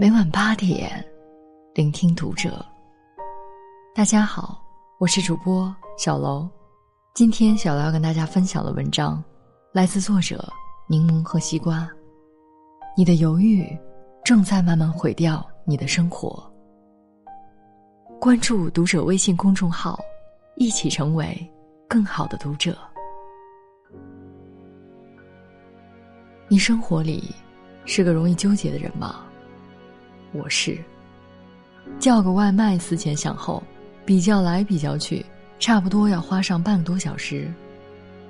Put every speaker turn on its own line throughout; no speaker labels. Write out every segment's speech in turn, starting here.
每晚八点，聆听读者。大家好，我是主播小楼。今天小楼要跟大家分享的文章，来自作者柠檬和西瓜。你的犹豫，正在慢慢毁掉你的生活。关注读者微信公众号，一起成为更好的读者。你生活里是个容易纠结的人吗？我是。叫个外卖思前想后，比较来比较去，差不多要花上半个多小时。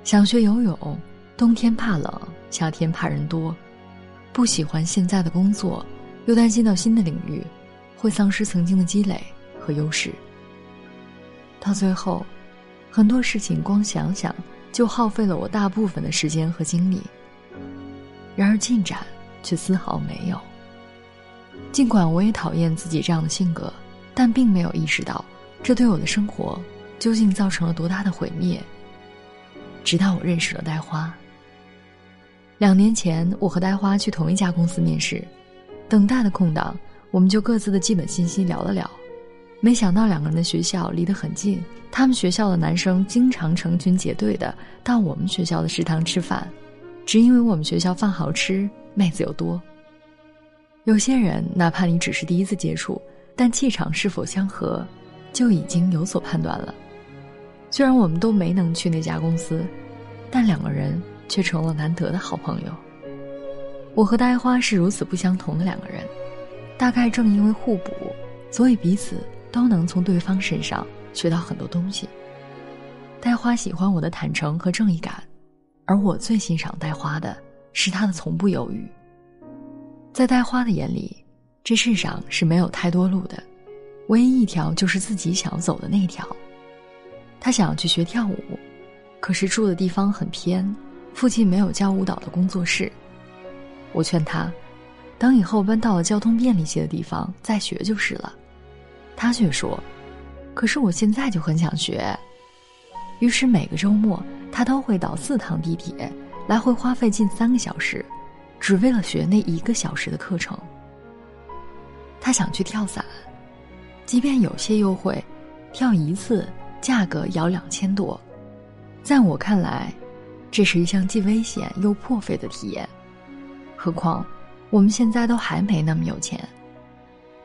想学游泳，冬天怕冷，夏天怕人多。不喜欢现在的工作，又担心到新的领域会丧失曾经的积累和优势。到最后，很多事情光想想就耗费了我大部分的时间和精力。然而进展却丝毫没有。尽管我也讨厌自己这样的性格，但并没有意识到这对我的生活究竟造成了多大的毁灭。直到我认识了呆花。两年前，我和呆花去同一家公司面试，等待的空档，我们就各自的基本信息聊了聊。没想到两个人的学校离得很近，他们学校的男生经常成群结队的到我们学校的食堂吃饭，只因为我们学校饭好吃，妹子又多。有些人，哪怕你只是第一次接触，但气场是否相合，就已经有所判断了。虽然我们都没能去那家公司，但两个人却成了难得的好朋友。我和呆花是如此不相同的两个人，大概正因为互补，所以彼此都能从对方身上学到很多东西。呆花喜欢我的坦诚和正义感，而我最欣赏呆花的是她的从不犹豫。在呆花的眼里，这世上是没有太多路的，唯一一条就是自己想走的那条。他想要去学跳舞，可是住的地方很偏，附近没有教舞蹈的工作室。我劝他，等以后搬到了交通便利些的地方再学就是了。他却说：“可是我现在就很想学。”于是每个周末，他都会倒四趟地铁，来回花费近三个小时。只为了学那一个小时的课程。他想去跳伞，即便有些优惠，跳一次价格也要两千多。在我看来，这是一项既危险又破费的体验。何况我们现在都还没那么有钱，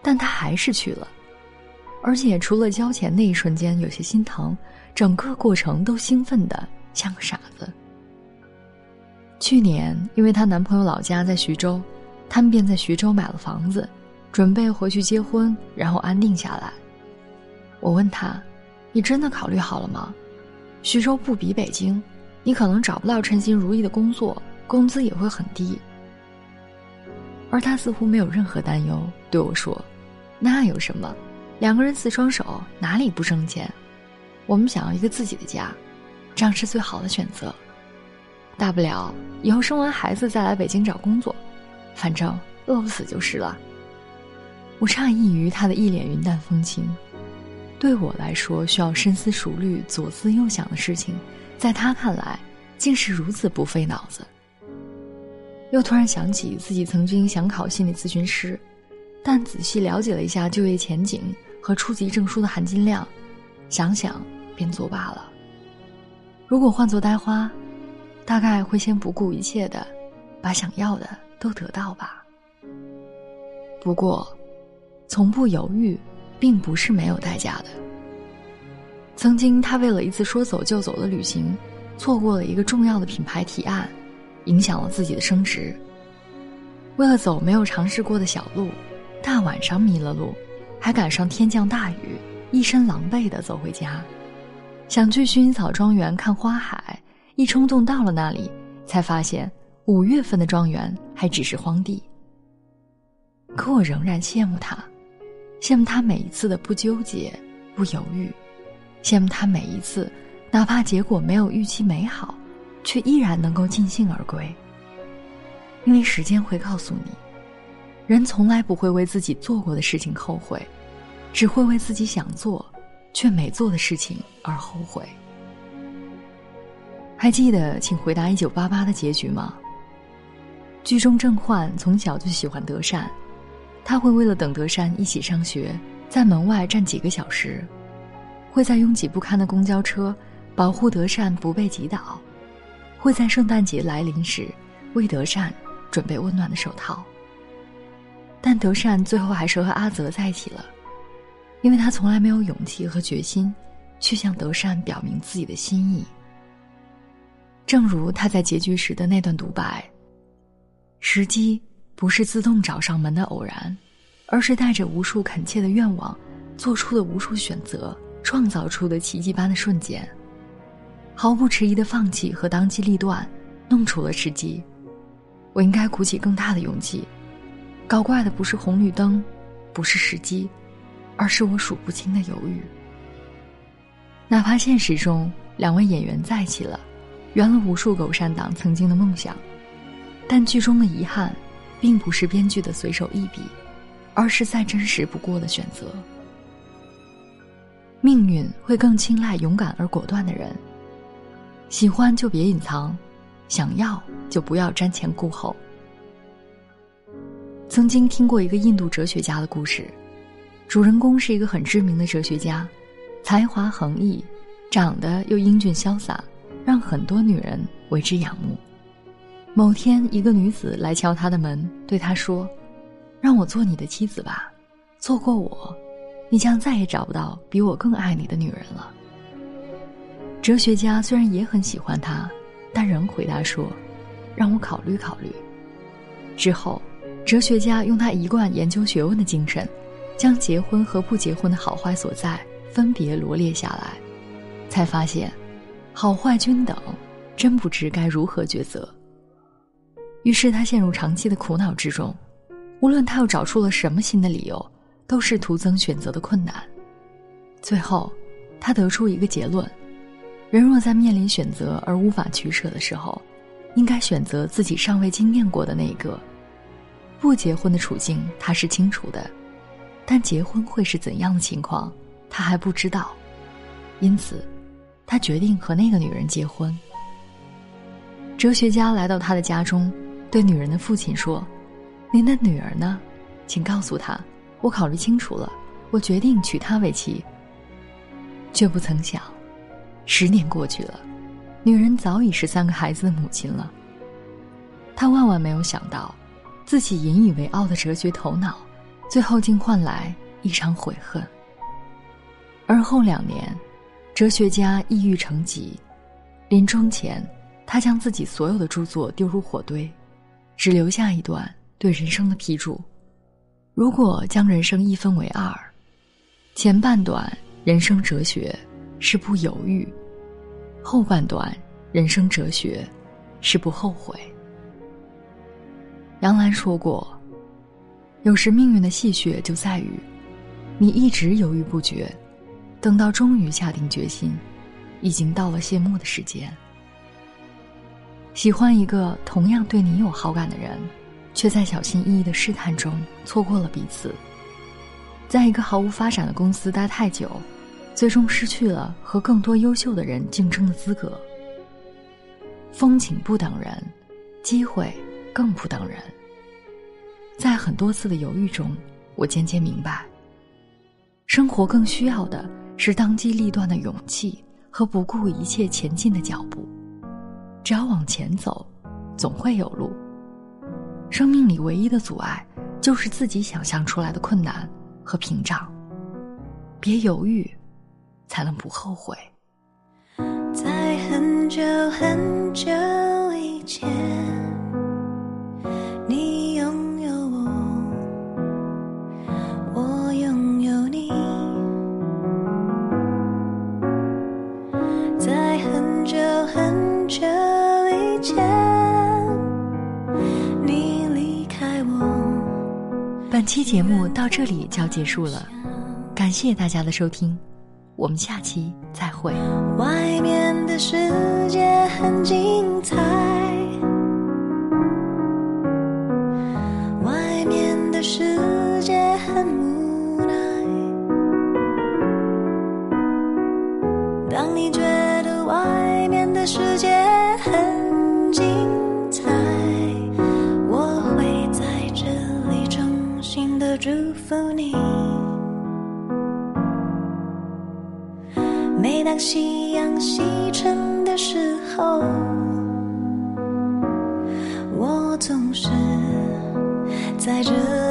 但他还是去了，而且除了交钱那一瞬间有些心疼，整个过程都兴奋的像个傻子。去年，因为她男朋友老家在徐州，他们便在徐州买了房子，准备回去结婚，然后安定下来。我问她：“你真的考虑好了吗？徐州不比北京，你可能找不到称心如意的工作，工资也会很低。”而她似乎没有任何担忧，对我说：“那有什么？两个人四双手，哪里不挣钱？我们想要一个自己的家，这样是最好的选择。”大不了以后生完孩子再来北京找工作，反正饿不死就是了。我诧异于他的一脸云淡风轻。对我来说需要深思熟虑、左思右想的事情，在他看来竟是如此不费脑子。又突然想起自己曾经想考心理咨询师，但仔细了解了一下就业前景和初级证书的含金量，想想便作罢了。如果换做呆花。大概会先不顾一切的，把想要的都得到吧。不过，从不犹豫，并不是没有代价的。曾经，他为了一次说走就走的旅行，错过了一个重要的品牌提案，影响了自己的升职。为了走没有尝试过的小路，大晚上迷了路，还赶上天降大雨，一身狼狈的走回家，想去薰衣草庄园看花海。一冲动到了那里，才发现五月份的庄园还只是荒地。可我仍然羡慕他，羡慕他每一次的不纠结、不犹豫，羡慕他每一次，哪怕结果没有预期美好，却依然能够尽兴而归。因为时间会告诉你，人从来不会为自己做过的事情后悔，只会为自己想做却没做的事情而后悔。还记得《请回答一九八八》的结局吗？剧中郑焕从小就喜欢德善，他会为了等德善一起上学，在门外站几个小时，会在拥挤不堪的公交车保护德善不被挤倒，会在圣诞节来临时为德善准备温暖的手套。但德善最后还是和阿泽在一起了，因为他从来没有勇气和决心去向德善表明自己的心意。正如他在结局时的那段独白：“时机。”不是自动找上门的偶然，而是带着无数恳切的愿望，做出的无数选择，创造出的奇迹般的瞬间。毫不迟疑的放弃和当机立断，弄出了时机。我应该鼓起更大的勇气。搞怪的不是红绿灯，不是时机，而是我数不清的犹豫。哪怕现实中两位演员在一起了，圆了无数狗善党曾经的梦想，但剧中的遗憾。并不是编剧的随手一笔，而是再真实不过的选择。命运会更青睐勇敢而果断的人。喜欢就别隐藏，想要就不要瞻前顾后。曾经听过一个印度哲学家的故事，主人公是一个很知名的哲学家，才华横溢，长得又英俊潇洒，让很多女人为之仰慕。某天，一个女子来敲他的门，对他说：“让我做你的妻子吧，做过我，你将再也找不到比我更爱你的女人了。”哲学家虽然也很喜欢他，但仍回答说：“让我考虑考虑。”之后，哲学家用他一贯研究学问的精神，将结婚和不结婚的好坏所在分别罗列下来，才发现，好坏均等，真不知该如何抉择。于是他陷入长期的苦恼之中，无论他又找出了什么新的理由，都是徒增选择的困难。最后，他得出一个结论：人若在面临选择而无法取舍的时候，应该选择自己尚未经验过的那一个。不结婚的处境他是清楚的，但结婚会是怎样的情况，他还不知道。因此，他决定和那个女人结婚。哲学家来到他的家中。对女人的父亲说：“您的女儿呢？请告诉他，我考虑清楚了，我决定娶她为妻。”却不曾想，十年过去了，女人早已是三个孩子的母亲了。他万万没有想到，自己引以为傲的哲学头脑，最后竟换来一场悔恨。而后两年，哲学家抑郁成疾，临终前，他将自己所有的著作丢入火堆。只留下一段对人生的批注：如果将人生一分为二，前半段人生哲学是不犹豫，后半段人生哲学是不后悔。杨澜说过：“有时命运的戏谑就在于，你一直犹豫不决，等到终于下定决心，已经到了谢幕的时间。”喜欢一个同样对你有好感的人，却在小心翼翼的试探中错过了彼此。在一个毫无发展的公司待太久，最终失去了和更多优秀的人竞争的资格。风景不等人，机会更不等人。在很多次的犹豫中，我渐渐明白，生活更需要的是当机立断的勇气和不顾一切前进的脚步。只要往前走，总会有路。生命里唯一的阻碍，就是自己想象出来的困难和屏障。别犹豫，才能不后悔。
在很久很久以前。
期节目到这里就要结束了，感谢大家的收听，我们下期再会。
外面的世界很精彩，福你。每当夕阳西沉的时候，我总是在这。